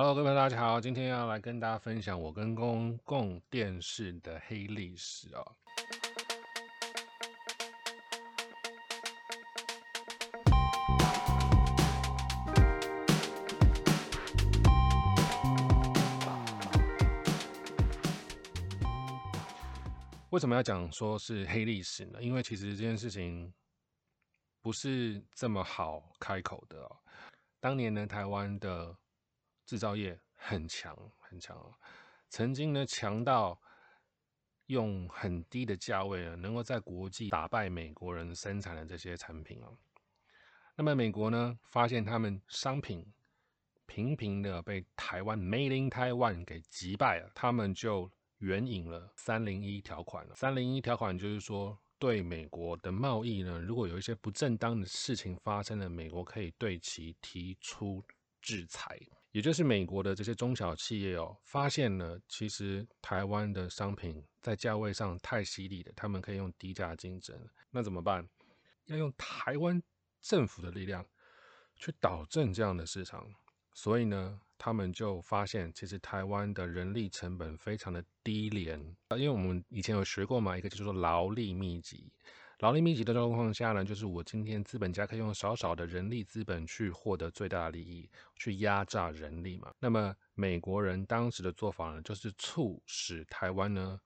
Hello，各位大家好，今天要来跟大家分享我跟公共电视的黑历史哦。为什么要讲说是黑历史呢？因为其实这件事情不是这么好开口的哦。当年呢，台湾的制造业很强很强哦，曾经呢强到用很低的价位啊，能够在国际打败美国人生产的这些产品哦。那么美国呢发现他们商品频频的被台湾 Made in Taiwan 给击败了，他们就援引了三零一条款了。三零一条款就是说，对美国的贸易呢，如果有一些不正当的事情发生了，美国可以对其提出制裁。也就是美国的这些中小企业哦，发现了其实台湾的商品在价位上太犀利了，他们可以用低价竞争，那怎么办？要用台湾政府的力量去导正这样的市场，所以呢，他们就发现其实台湾的人力成本非常的低廉啊，因为我们以前有学过嘛，一个叫做劳力密集。劳力密集的状况下呢，就是我今天资本家可以用少少的人力资本去获得最大的利益，去压榨人力嘛。那么美国人当时的做法呢，就是促使台湾呢，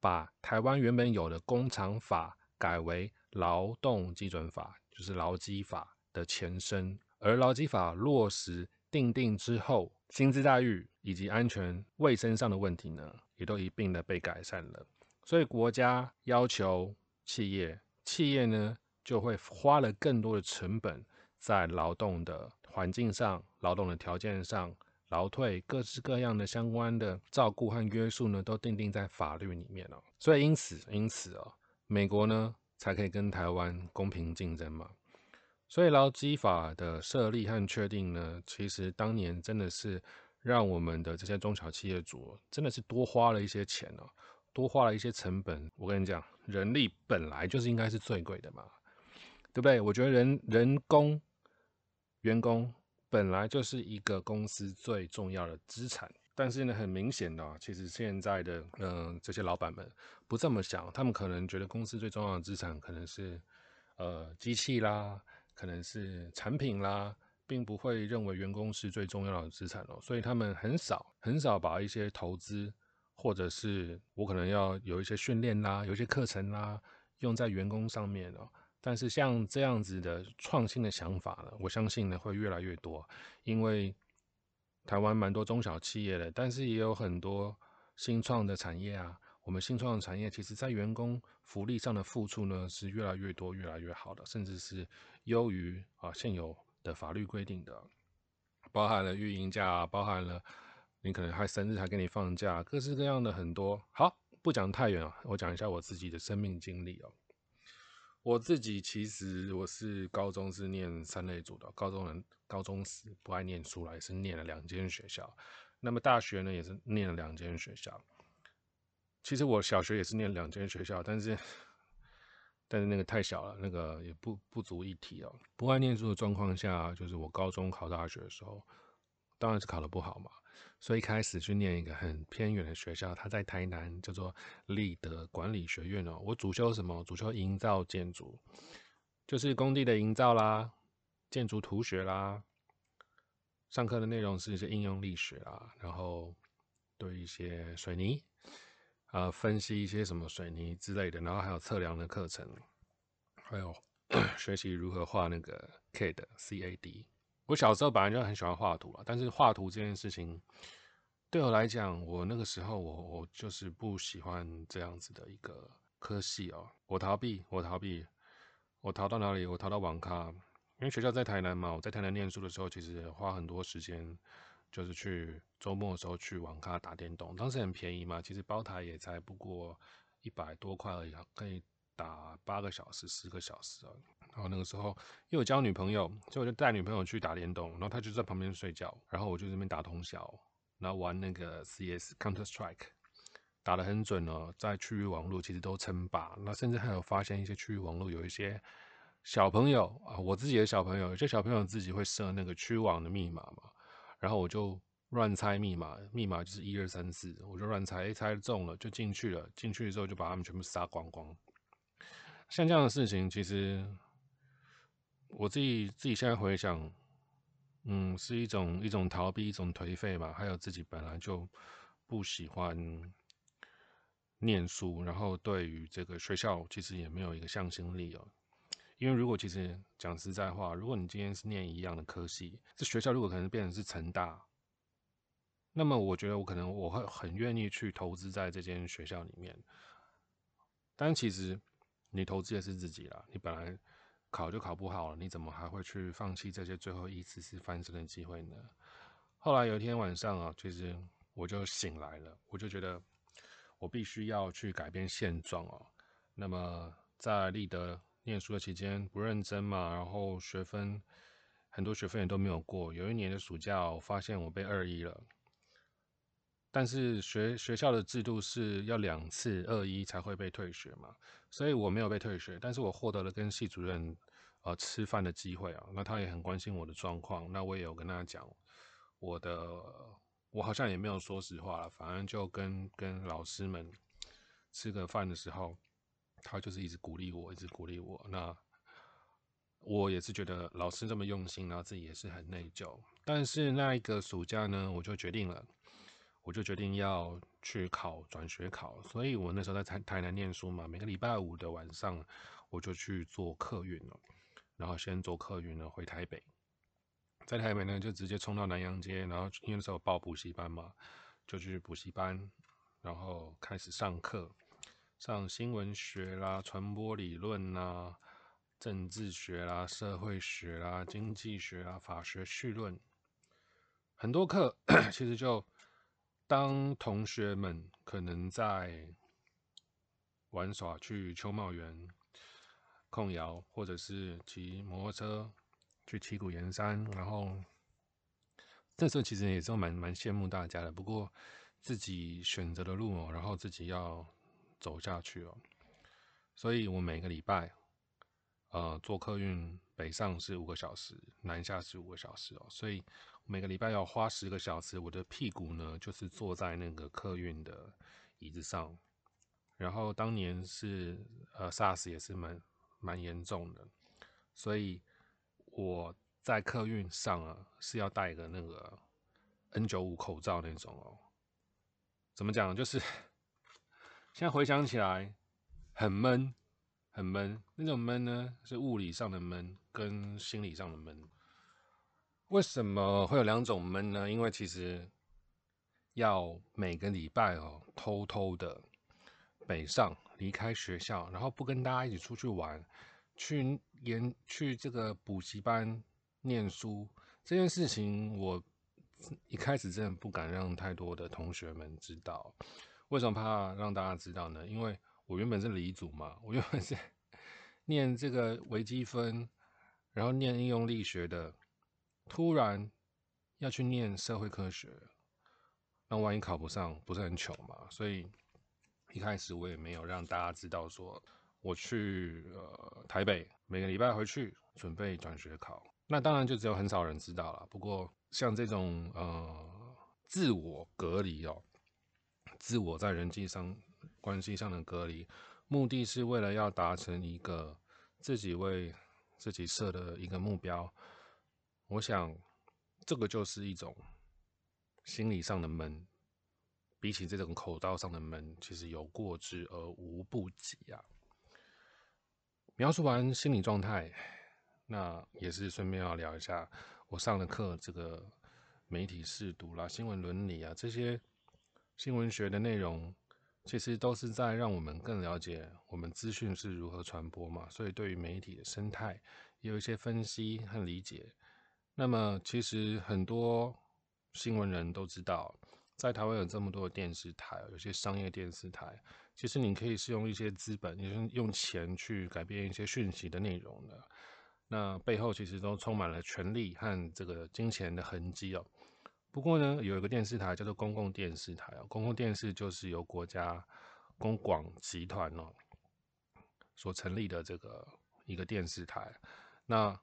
把台湾原本有的工厂法改为劳动基准法，就是劳基法的前身。而劳基法落实定定之后，薪资待遇以及安全卫生上的问题呢，也都一并的被改善了。所以国家要求企业。企业呢就会花了更多的成本在劳动的环境上、劳动的条件上、劳退各式各样的相关的照顾和约束呢，都定定在法律里面哦。所以因此，因此哦，美国呢才可以跟台湾公平竞争嘛。所以劳基法的设立和确定呢，其实当年真的是让我们的这些中小企业主真的是多花了一些钱哦。多花了一些成本，我跟你讲，人力本来就是应该是最贵的嘛，对不对？我觉得人人工员工本来就是一个公司最重要的资产，但是呢，很明显的，其实现在的嗯这些老板们不这么想，他们可能觉得公司最重要的资产可能是呃机器啦，可能是产品啦，并不会认为员工是最重要的资产哦，所以他们很少很少把一些投资。或者是我可能要有一些训练啦，有一些课程啦，用在员工上面哦。但是像这样子的创新的想法呢，我相信呢会越来越多，因为台湾蛮多中小企业的，但是也有很多新创的产业啊。我们新创的产业其实在员工福利上的付出呢是越来越多、越来越好的，甚至是优于啊现有的法律规定的，包含了运营假，包含了。你可能还生日还给你放假，各式各样的很多。好，不讲太远啊，我讲一下我自己的生命经历哦。我自己其实我是高中是念三类组的，高中人高中时不爱念书来是念了两间学校。那么大学呢也是念了两间学校。其实我小学也是念两间学校，但是但是那个太小了，那个也不不足一提哦。不爱念书的状况下，就是我高中考大学的时候。当然是考得不好嘛，所以开始去念一个很偏远的学校，他在台南叫做立德管理学院哦。我主修什么？主修营造建筑，就是工地的营造啦，建筑图学啦。上课的内容是一些应用力学啦，然后对一些水泥啊分析一些什么水泥之类的，然后还有测量的课程，还有 学习如何画那个 CAD CAD。我小时候本来就很喜欢画图了，但是画图这件事情对我来讲，我那个时候我我就是不喜欢这样子的一个科系哦。我逃避，我逃避，我逃到哪里？我逃到网咖，因为学校在台南嘛。我在台南念书的时候，其实花很多时间，就是去周末的时候去网咖打电动。当时很便宜嘛，其实包台也才不过一百多块而已，可以打八个小时、十个小时啊。然后那个时候因为我交女朋友，所以我就带女朋友去打联动，然后她就在旁边睡觉，然后我就这边打通宵，然后玩那个 CS Counter Strike，打得很准哦，在区域网络其实都称霸，那甚至还有发现一些区域网络有一些小朋友啊，我自己的小朋友，有些小朋友自己会设那个区网的密码嘛，然后我就乱猜密码，密码就是一二三四，我就乱猜，一猜中了就进去了，进去之后就把他们全部杀光光。像这样的事情，其实我自己自己现在回想，嗯，是一种一种逃避，一种颓废吧。还有自己本来就不喜欢念书，然后对于这个学校其实也没有一个向心力哦。因为如果其实讲实在话，如果你今天是念一样的科系，这学校如果可能变成是成大。那么我觉得我可能我会很愿意去投资在这间学校里面，但其实你投资的是自己啦。你本来考就考不好了，你怎么还会去放弃这些最后一次次翻身的机会呢？后来有一天晚上啊，其实我就醒来了，我就觉得我必须要去改变现状哦。那么在立德念书的期间不认真嘛，然后学分很多学分也都没有过。有一年的暑假，我发现我被二一了。但是学学校的制度是要两次二一才会被退学嘛，所以我没有被退学，但是我获得了跟系主任呃吃饭的机会啊，那他也很关心我的状况，那我也有跟他讲我的，我好像也没有说实话了，反正就跟跟老师们吃个饭的时候，他就是一直鼓励我，一直鼓励我，那我也是觉得老师这么用心，然后自己也是很内疚，但是那一个暑假呢，我就决定了。我就决定要去考转学考，所以我那时候在台台南念书嘛，每个礼拜五的晚上我就去坐客运了，然后先坐客运呢回台北，在台北呢就直接冲到南洋街，然后因为那时候报补习班嘛，就去补习班，然后开始上课，上新闻学啦、传播理论啦、政治学啦、社会学啦、经济学啦、法学绪论，很多课 其实就。当同学们可能在玩耍，去秋茂园控窑，或者是骑摩托车去七股岩山，然后这时候其实也是蛮蛮羡慕大家的。不过自己选择的路哦，然后自己要走下去哦。所以我每个礼拜，呃，坐客运北上是五个小时，南下是五个小时哦。所以。每个礼拜要花十个小时，我的屁股呢就是坐在那个客运的椅子上。然后当年是呃 SARS 也是蛮蛮严重的，所以我在客运上啊是要戴个那个 N95 口罩那种哦。怎么讲？就是 现在回想起来很闷，很闷。那种闷呢是物理上的闷跟心理上的闷。为什么会有两种闷呢？因为其实要每个礼拜哦，偷偷的北上离开学校，然后不跟大家一起出去玩，去研去这个补习班念书这件事情，我一开始真的不敢让太多的同学们知道。为什么怕让大家知道呢？因为我原本是理组嘛，我原本是 念这个微积分，然后念应用力学的。突然要去念社会科学，那万一考不上，不是很糗嘛？所以一开始我也没有让大家知道说我去呃台北每个礼拜回去准备转学考。那当然就只有很少人知道了。不过像这种呃自我隔离哦，自我在人际上关系上的隔离，目的是为了要达成一个自己为自己设的一个目标。我想，这个就是一种心理上的闷，比起这种口道上的闷，其实有过之而无不及啊。描述完心理状态，那也是顺便要聊一下我上的课，这个媒体试读啦、新闻伦理啊这些新闻学的内容，其实都是在让我们更了解我们资讯是如何传播嘛。所以对于媒体的生态，也有一些分析和理解。那么，其实很多新闻人都知道，在台湾有这么多的电视台，有些商业电视台，其实你可以是用一些资本，也是用钱去改变一些讯息的内容的。那背后其实都充满了权力和这个金钱的痕迹哦。不过呢，有一个电视台叫做公共电视台哦，公共电视就是由国家公广集团哦所成立的这个一个电视台。那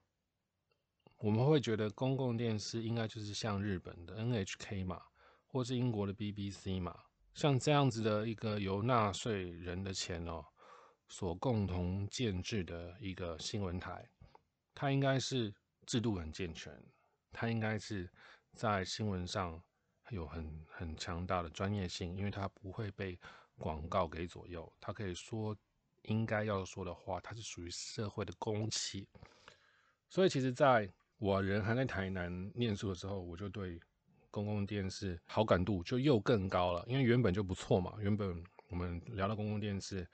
我们会觉得公共电视应该就是像日本的 NHK 嘛，或是英国的 BBC 嘛，像这样子的一个由纳税人的钱哦所共同建制的一个新闻台，它应该是制度很健全，它应该是在新闻上有很很强大的专业性，因为它不会被广告给左右，它可以说。应该要说的话，它是属于社会的公器，所以其实在我人还在台南念书的时候，我就对公共电视好感度就又更高了，因为原本就不错嘛。原本我们聊到公共电视，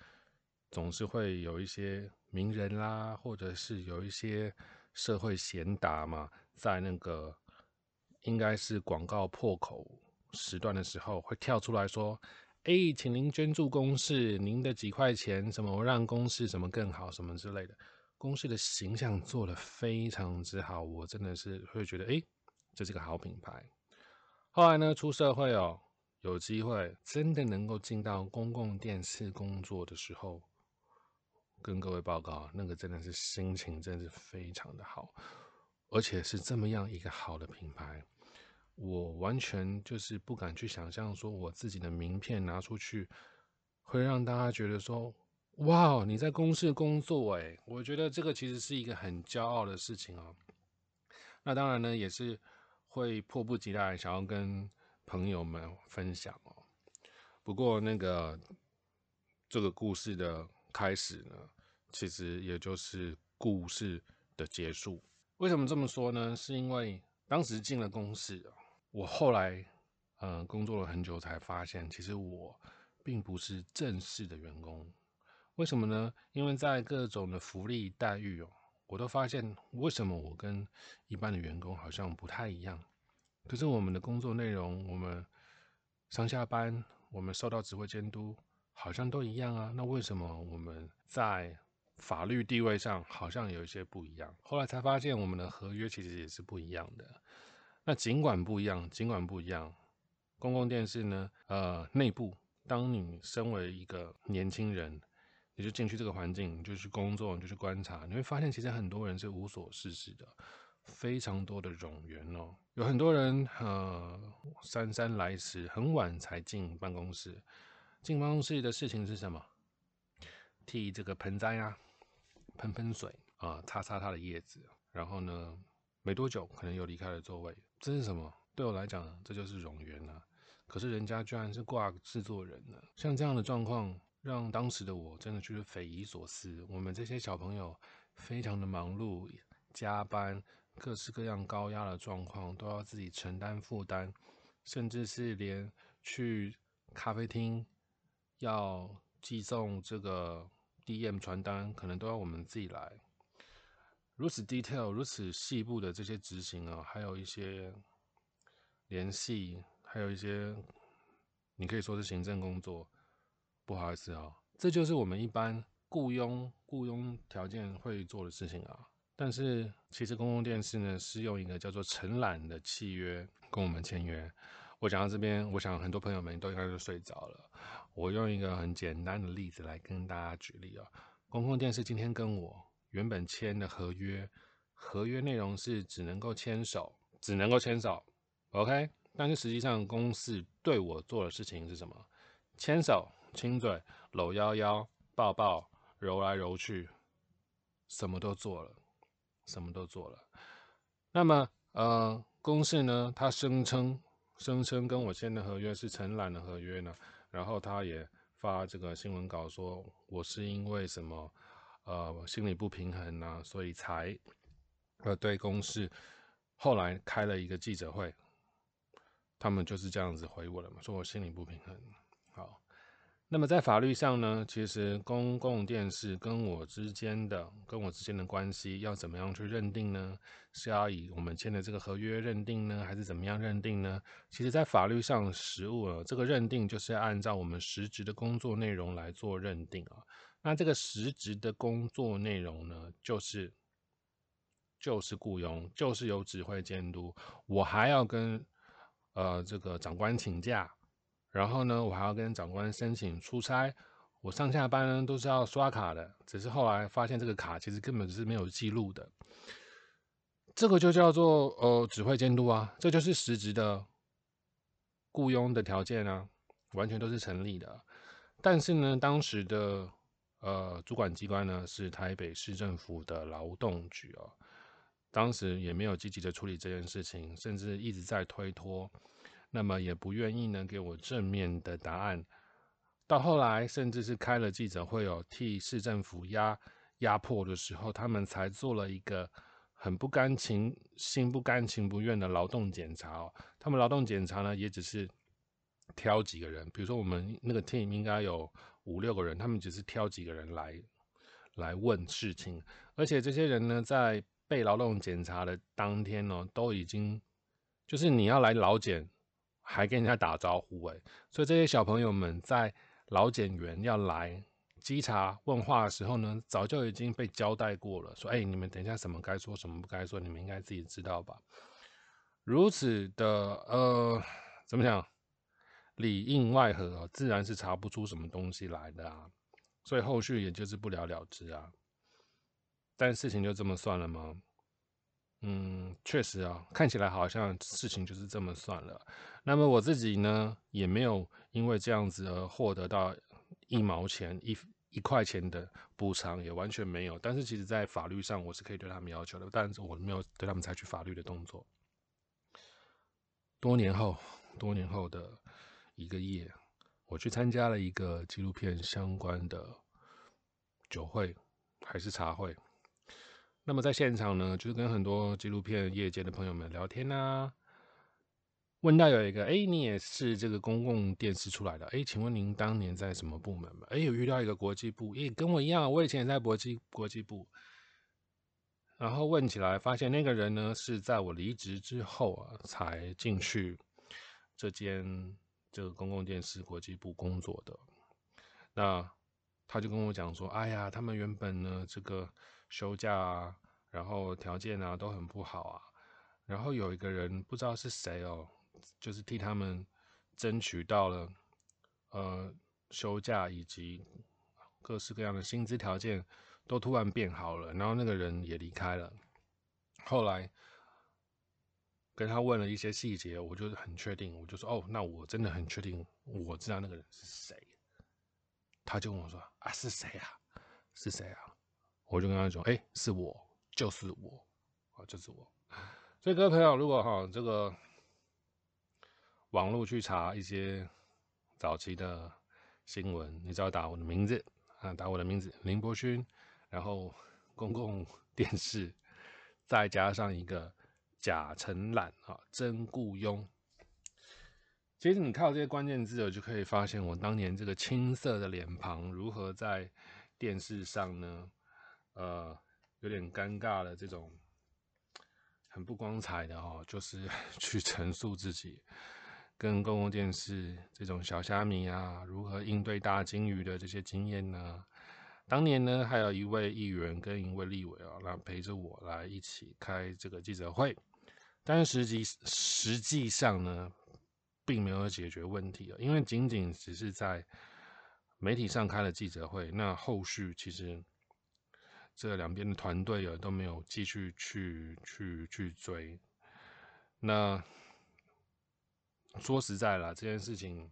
总是会有一些名人啦，或者是有一些社会贤达嘛，在那个应该是广告破口时段的时候，会跳出来说。哎，请您捐助公事，您的几块钱，什么让公事什么更好，什么之类的。公司的形象做得非常之好，我真的是会觉得，哎，这是个好品牌。后来呢，出社会哦，有机会真的能够进到公共电视工作的时候，跟各位报告，那个真的是心情真是非常的好，而且是这么样一个好的品牌。我完全就是不敢去想象，说我自己的名片拿出去，会让大家觉得说，哇，你在公司工作，哎，我觉得这个其实是一个很骄傲的事情哦。那当然呢，也是会迫不及待想要跟朋友们分享哦。不过那个这个故事的开始呢，其实也就是故事的结束。为什么这么说呢？是因为当时进了公司。我后来，嗯，工作了很久才发现，其实我并不是正式的员工。为什么呢？因为在各种的福利待遇哦，我都发现为什么我跟一般的员工好像不太一样。可是我们的工作内容，我们上下班，我们受到指挥监督，好像都一样啊。那为什么我们在法律地位上好像有一些不一样？后来才发现，我们的合约其实也是不一样的。那尽管不一样，尽管不一样，公共电视呢？呃，内部，当你身为一个年轻人，你就进去这个环境，你就去工作，你就去观察，你会发现，其实很多人是无所事事的，非常多的冗员哦。有很多人，呃，姗姗来迟，很晚才进办公室。进办公室的事情是什么？替这个盆栽啊，喷喷水啊，擦擦它的叶子，然后呢？没多久，可能又离开了座位。这是什么？对我来讲，这就是冗员啊。可是人家居然是挂制作人呢。像这样的状况，让当时的我真的觉得匪夷所思。我们这些小朋友非常的忙碌，加班，各式各样高压的状况都要自己承担负担，甚至是连去咖啡厅要寄送这个 DM 传单，可能都要我们自己来。如此 detail、如此细部的这些执行啊，还有一些联系，还有一些你可以说是行政工作。不好意思啊，这就是我们一般雇佣雇佣条件会做的事情啊。但是其实公共电视呢，是用一个叫做承揽的契约跟我们签约。我讲到这边，我想很多朋友们都应该都睡着了。我用一个很简单的例子来跟大家举例啊。公共电视今天跟我。原本签的合约，合约内容是只能够牵手，只能够牵手，OK。但是实际上公司对我做的事情是什么？牵手、亲嘴、搂腰腰、抱抱、揉来揉去，什么都做了，什么都做了。那么，呃，公式呢，他声称声称跟我签的合约是承揽的合约呢，然后他也发这个新闻稿说，我是因为什么？呃，心理不平衡呢，所以才呃对公司后来开了一个记者会，他们就是这样子回我了嘛，说我心理不平衡。那么在法律上呢，其实公共电视跟我之间的跟我之间的关系要怎么样去认定呢？是要以我们签的这个合约认定呢，还是怎么样认定呢？其实，在法律上实务啊，这个认定就是按照我们实质的工作内容来做认定啊。那这个实质的工作内容呢，就是就是雇佣，就是有指挥监督。我还要跟呃这个长官请假，然后呢，我还要跟长官申请出差。我上下班呢都是要刷卡的，只是后来发现这个卡其实根本是没有记录的。这个就叫做呃指挥监督啊，这就是实质的雇佣的条件啊，完全都是成立的。但是呢，当时的呃主管机关呢是台北市政府的劳动局哦，当时也没有积极的处理这件事情，甚至一直在推脱，那么也不愿意呢给我正面的答案。到后来，甚至是开了记者会哦，替市政府压压迫的时候，他们才做了一个很不甘情、心不甘情不愿的劳动检查哦。他们劳动检查呢，也只是挑几个人，比如说我们那个 team 应该有五六个人，他们只是挑几个人来来问事情，而且这些人呢，在被劳动检查的当天呢，都已经就是你要来劳检，还跟人家打招呼诶，所以这些小朋友们在。老检员要来稽查问话的时候呢，早就已经被交代过了，说：“哎，你们等一下什么该说，什么不该说，你们应该自己知道吧？”如此的呃，怎么讲，里应外合，自然是查不出什么东西来的啊。所以后续也就是不了了之啊。但事情就这么算了吗？嗯，确实啊，看起来好像事情就是这么算了。那么我自己呢，也没有因为这样子而获得到一毛钱、一一块钱的补偿，也完全没有。但是其实，在法律上，我是可以对他们要求的，但是我没有对他们采取法律的动作。多年后，多年后的一个夜，我去参加了一个纪录片相关的酒会，还是茶会。那么在现场呢，就是跟很多纪录片业界的朋友们聊天啊，问到有一个，哎，你也是这个公共电视出来的，哎，请问您当年在什么部门吗？哎，有遇到一个国际部，哎，跟我一样，我以前也在国际国际部。然后问起来，发现那个人呢是在我离职之后啊，才进去这间这个公共电视国际部工作的。那他就跟我讲说，哎呀，他们原本呢这个。休假啊，然后条件啊都很不好啊，然后有一个人不知道是谁哦，就是替他们争取到了呃休假以及各式各样的薪资条件都突然变好了，然后那个人也离开了。后来跟他问了一些细节，我就很确定，我就说哦，那我真的很确定我知道那个人是谁。他就跟我说啊，是谁啊？是谁啊？我就跟他说：“哎，是我，就是我，啊，就是我。所以各位朋友，如果哈这个网络去查一些早期的新闻，你只要打我的名字啊，打我的名字林伯勋，然后公共电视，再加上一个假承揽啊，真雇佣。其实你靠这些关键字，我就可以发现我当年这个青涩的脸庞如何在电视上呢？”呃，有点尴尬的这种，很不光彩的哈，就是 去陈述自己跟公共电视这种小虾米啊，如何应对大鲸鱼的这些经验呢？当年呢，还有一位议员跟一位立委啊，来陪着我来一起开这个记者会，但是实际实际上呢，并没有解决问题啊，因为仅仅只是在媒体上开了记者会，那后续其实。这两边的团队啊都没有继续去去去追。那说实在了，这件事情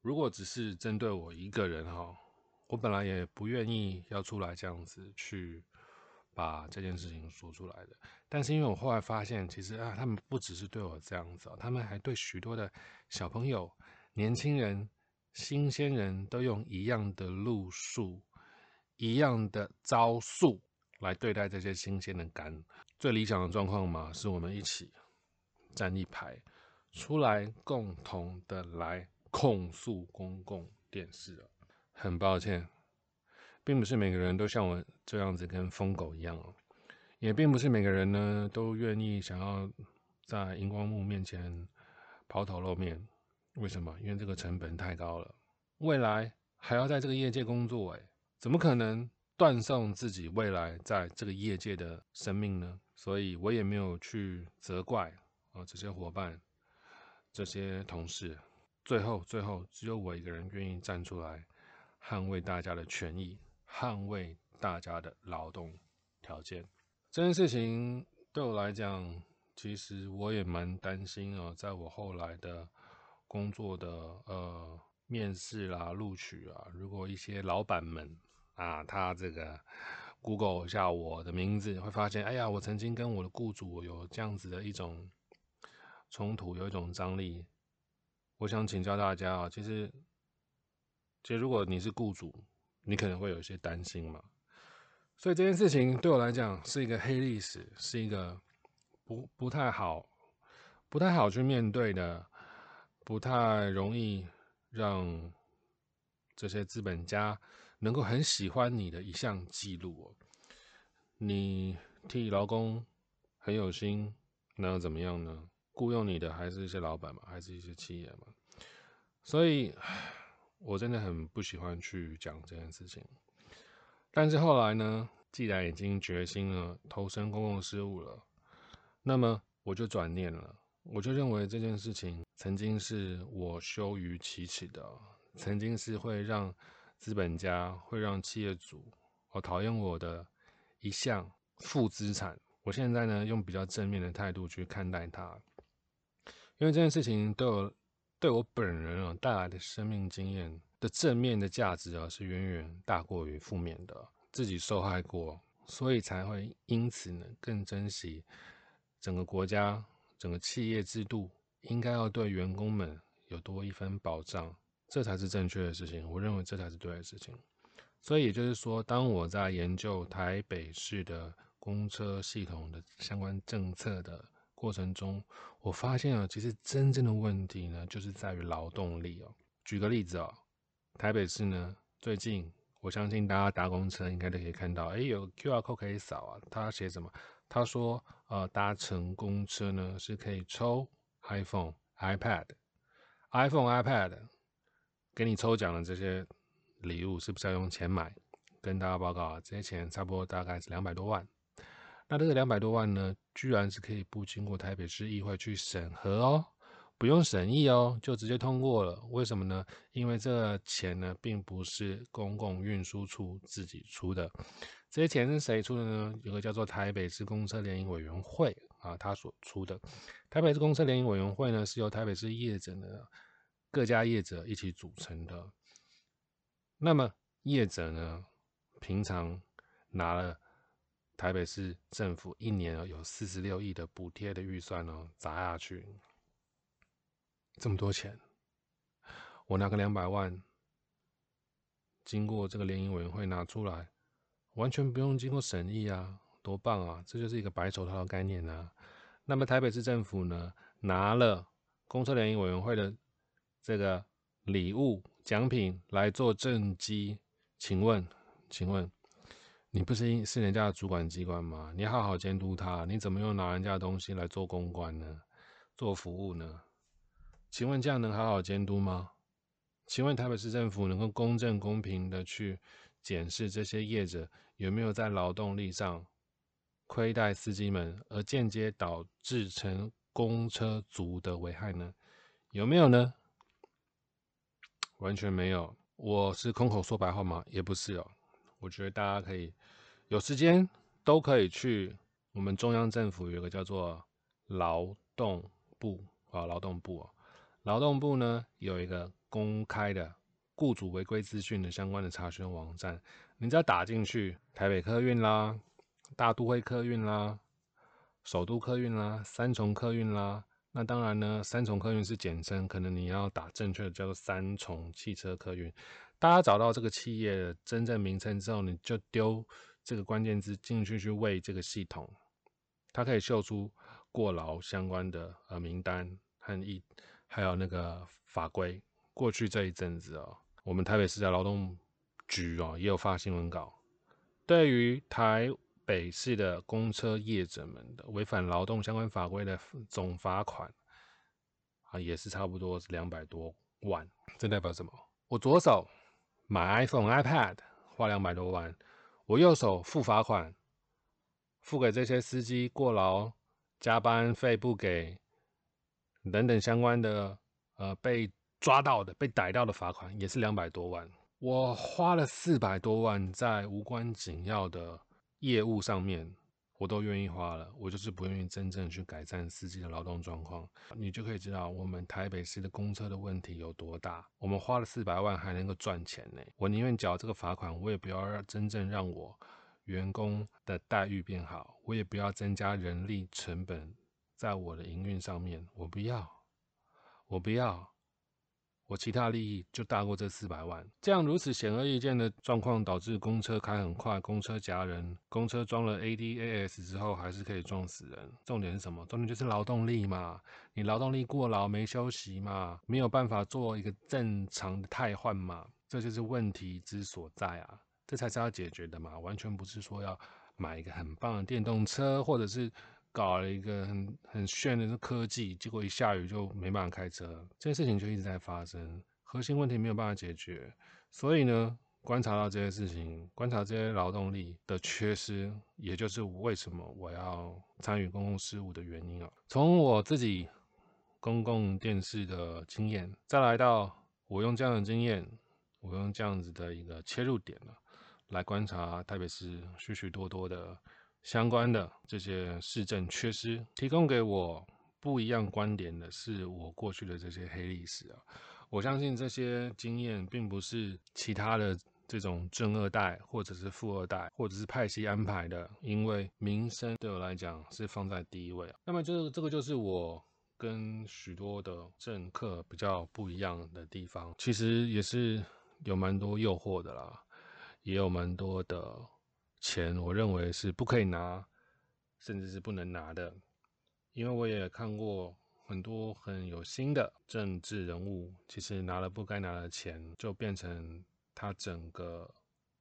如果只是针对我一个人哈，我本来也不愿意要出来这样子去把这件事情说出来的。但是因为我后来发现，其实啊，他们不只是对我这样子，他们还对许多的小朋友、年轻人、新鲜人都用一样的路数。一样的招数来对待这些新鲜的肝。最理想的状况嘛，是我们一起站一排，出来共同的来控诉公共电视很抱歉，并不是每个人都像我这样子跟疯狗一样哦，也并不是每个人呢都愿意想要在荧光幕面前抛头露面。为什么？因为这个成本太高了，未来还要在这个业界工作，哎。怎么可能断送自己未来在这个业界的生命呢？所以我也没有去责怪啊这些伙伴、这些同事。最后，最后只有我一个人愿意站出来，捍卫大家的权益，捍卫大家的劳动条件。这件事情对我来讲，其实我也蛮担心啊，在我后来的工作的呃面试啦、录取啊，如果一些老板们啊，他这个 Google 一下我的名字，会发现，哎呀，我曾经跟我的雇主有这样子的一种冲突，有一种张力。我想请教大家啊，其实，其实如果你是雇主，你可能会有一些担心嘛。所以这件事情对我来讲是一个黑历史，是一个不不太好、不太好去面对的，不太容易让这些资本家能够很喜欢你的一项记录哦。你替劳工很有心，那又怎么样呢？雇佣你的还是一些老板嘛，还是一些企业嘛？所以，我真的很不喜欢去讲这件事情。但是后来呢，既然已经决心了投身公共事务了，那么我就转念了，我就认为这件事情曾经是我羞于启齿的，曾经是会让资本家、会让企业主我讨厌我的一项负资产。我现在呢，用比较正面的态度去看待它，因为这件事情对我对我本人啊带来的生命经验。的正面的价值啊，是远远大过于负面的。自己受害过，所以才会因此呢，更珍惜整个国家、整个企业制度应该要对员工们有多一分保障，这才是正确的事情。我认为这才是对的事情。所以也就是说，当我在研究台北市的公车系统的相关政策的过程中，我发现啊，其实真正的问题呢，就是在于劳动力哦。举个例子哦。台北市呢，最近我相信大家搭公车应该都可以看到，哎，有 Q R code 可以扫啊。他写什么？他说，呃，搭乘公车呢是可以抽 iPhone、iPad、iPhone、iPad，给你抽奖的这些礼物是不是要用钱买？跟大家报告啊，这些钱差不多大概是两百多万。那这个两百多万呢，居然是可以不经过台北市议会去审核哦。不用审议哦，就直接通过了。为什么呢？因为这个钱呢，并不是公共运输处自己出的，这些钱是谁出的呢？有个叫做台北市公车联营委员会啊，他所出的。台北市公车联营委员会呢，是由台北市业者的各家业者一起组成的。那么业者呢，平常拿了台北市政府一年有四十六亿的补贴的预算呢，砸下去。这么多钱，我拿个两百万，经过这个联营委员会拿出来，完全不用经过审议啊，多棒啊！这就是一个白手套的概念啊。那么台北市政府呢，拿了公车联营委员会的这个礼物奖品来做政绩，请问，请问，你不是是人家的主管机关吗？你好好监督他，你怎么又拿人家的东西来做公关呢？做服务呢？请问这样能好好监督吗？请问台北市政府能够公正公平的去检视这些业者有没有在劳动力上亏待司机们，而间接导致成公车族的危害呢？有没有呢？完全没有。我是空口说白话吗？也不是哦。我觉得大家可以有时间都可以去我们中央政府有个叫做劳动部啊，劳动部啊。劳动部呢有一个公开的雇主违规资讯的相关的查询网站，你只要打进去台北客运啦、大都会客运啦、首都客运啦、三重客运啦，那当然呢，三重客运是简称，可能你要打正确的叫做三重汽车客运。大家找到这个企业真正名称之后，你就丢这个关键字进去去喂这个系统，它可以秀出过劳相关的呃名单和一。还有那个法规，过去这一阵子哦，我们台北市的劳动局哦也有发新闻稿，对于台北市的公车业者们的违反劳动相关法规的总罚款啊，也是差不多是两百多万。这代表什么？我左手买 iPhone、iPad 花两百多万，我右手付罚款，付给这些司机过劳、加班费不给。等等相关的，呃，被抓到的、被逮到的罚款也是两百多万。我花了四百多万在无关紧要的业务上面，我都愿意花了，我就是不愿意真正去改善司机的劳动状况。你就可以知道我们台北市的公车的问题有多大。我们花了四百万还能够赚钱呢，我宁愿缴这个罚款，我也不要让真正让我员工的待遇变好，我也不要增加人力成本在我的营运上面，我不要，我不要。我其他利益就大过这四百万，这样如此显而易见的状况，导致公车开很快，公车夹人，公车装了 ADAS 之后还是可以撞死人。重点是什么？重点就是劳动力嘛，你劳动力过劳没休息嘛，没有办法做一个正常的汰换嘛，这就是问题之所在啊，这才是要解决的嘛，完全不是说要买一个很棒的电动车，或者是。搞了一个很很炫的科技，结果一下雨就没办法开车，这件事情就一直在发生，核心问题没有办法解决。所以呢，观察到这些事情，观察这些劳动力的缺失，也就是为什么我要参与公共事务的原因啊。从我自己公共电视的经验，再来到我用这样的经验，我用这样子的一个切入点呢，来观察台北市许许多多的。相关的这些市政缺失，提供给我不一样观点的是我过去的这些黑历史啊。我相信这些经验并不是其他的这种正二代或者是富二代或者是派系安排的，因为民生对我来讲是放在第一位啊。那么就是这个就是我跟许多的政客比较不一样的地方，其实也是有蛮多诱惑的啦，也有蛮多的。钱我认为是不可以拿，甚至是不能拿的，因为我也看过很多很有心的政治人物，其实拿了不该拿的钱，就变成他整个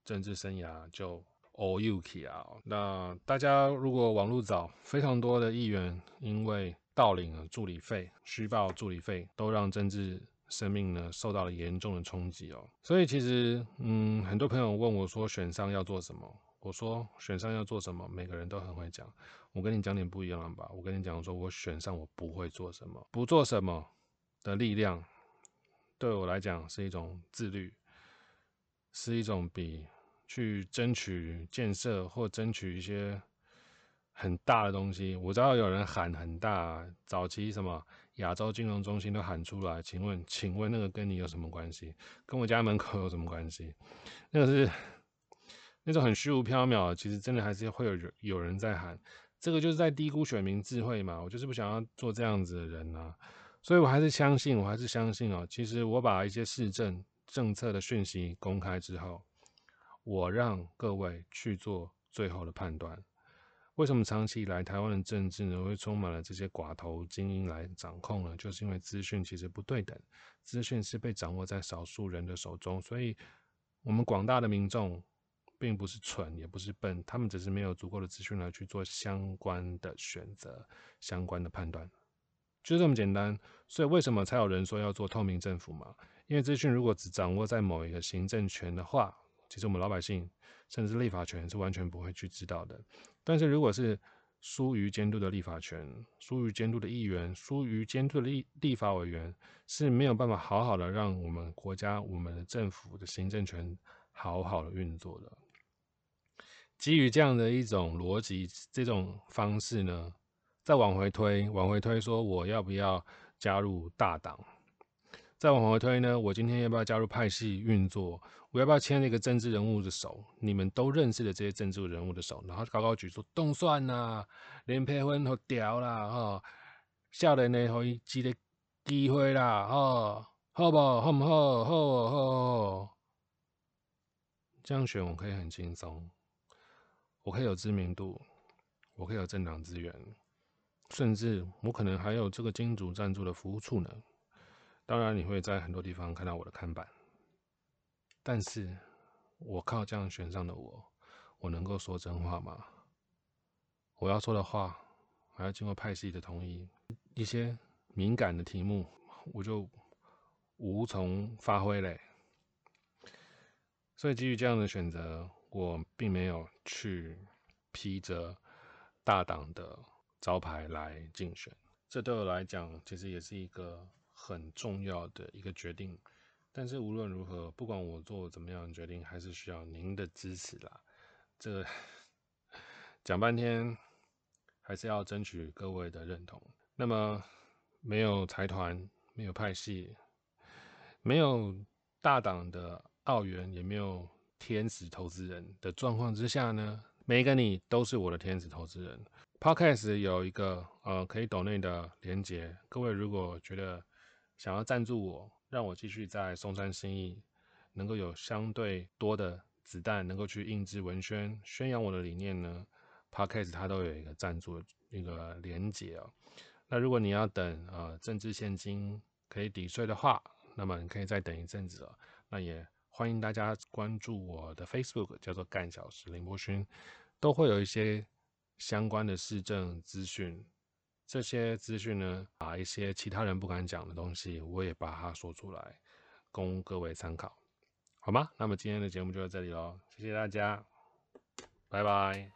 政治生涯就 all you k 啊。那大家如果网络找，非常多的议员因为盗领了助理费、虚报助理费，都让政治生命呢受到了严重的冲击哦。所以其实，嗯，很多朋友问我说，选上要做什么？我说选上要做什么，每个人都很会讲。我跟你讲点不一样的吧。我跟你讲说，我选上我不会做什么，不做什么的力量，对我来讲是一种自律，是一种比去争取建设或争取一些很大的东西。我知道有人喊很大，早期什么亚洲金融中心都喊出来，请问，请问那个跟你有什么关系？跟我家门口有什么关系？那个是。那种很虚无缥缈，其实真的还是会有人有人在喊，这个就是在低估选民智慧嘛。我就是不想要做这样子的人啊，所以我还是相信，我还是相信哦。其实我把一些市政政策的讯息公开之后，我让各位去做最后的判断。为什么长期以来台湾的政治呢会充满了这些寡头精英来掌控呢？就是因为资讯其实不对等，资讯是被掌握在少数人的手中，所以我们广大的民众。并不是蠢，也不是笨，他们只是没有足够的资讯来去做相关的选择、相关的判断，就这么简单。所以为什么才有人说要做透明政府嘛？因为资讯如果只掌握在某一个行政权的话，其实我们老百姓甚至立法权是完全不会去知道的。但是如果是疏于监督的立法权、疏于监督的议员、疏于监督的立立法委员，是没有办法好好的让我们国家、我们的政府的行政权好好的运作的。基于这样的一种逻辑，这种方式呢，再往回推，往回推，说我要不要加入大党？再往回推呢，我今天要不要加入派系运作？我要不要牵那个政治人物的手？你们都认识的这些政治人物的手，然后高高举说动算呐，连配婚都掉啦，哈，少年的可以一个机会啦，哈，好不？好好不好？好好，这样选我可以很轻松。我可以有知名度，我可以有政党资源，甚至我可能还有这个金主赞助的服务处呢。当然，你会在很多地方看到我的看板，但是我靠这样选上的我，我能够说真话吗？我要说的话还要经过派系的同意，一些敏感的题目我就无从发挥嘞。所以基于这样的选择。我并没有去披着大党的招牌来竞选，这对我来讲其实也是一个很重要的一个决定。但是无论如何，不管我做怎么样的决定，还是需要您的支持啦。这讲半天还是要争取各位的认同。那么没有财团，没有派系，没有大党的澳元，也没有天使投资人的状况之下呢，每一个你都是我的天使投资人。Podcast 有一个呃可以抖内的连接，各位如果觉得想要赞助我，让我继续在松山生意能够有相对多的子弹，能够去印制文宣宣扬我的理念呢，Podcast 它都有一个赞助一个连接啊。那如果你要等呃政治现金可以抵税的话，那么你可以再等一阵子了。那也欢迎大家关注我的 Facebook，叫做干小时林柏勋，都会有一些。相关的市政资讯，这些资讯呢，把一些其他人不敢讲的东西，我也把它说出来，供各位参考，好吗？那么今天的节目就到这里喽，谢谢大家，拜拜。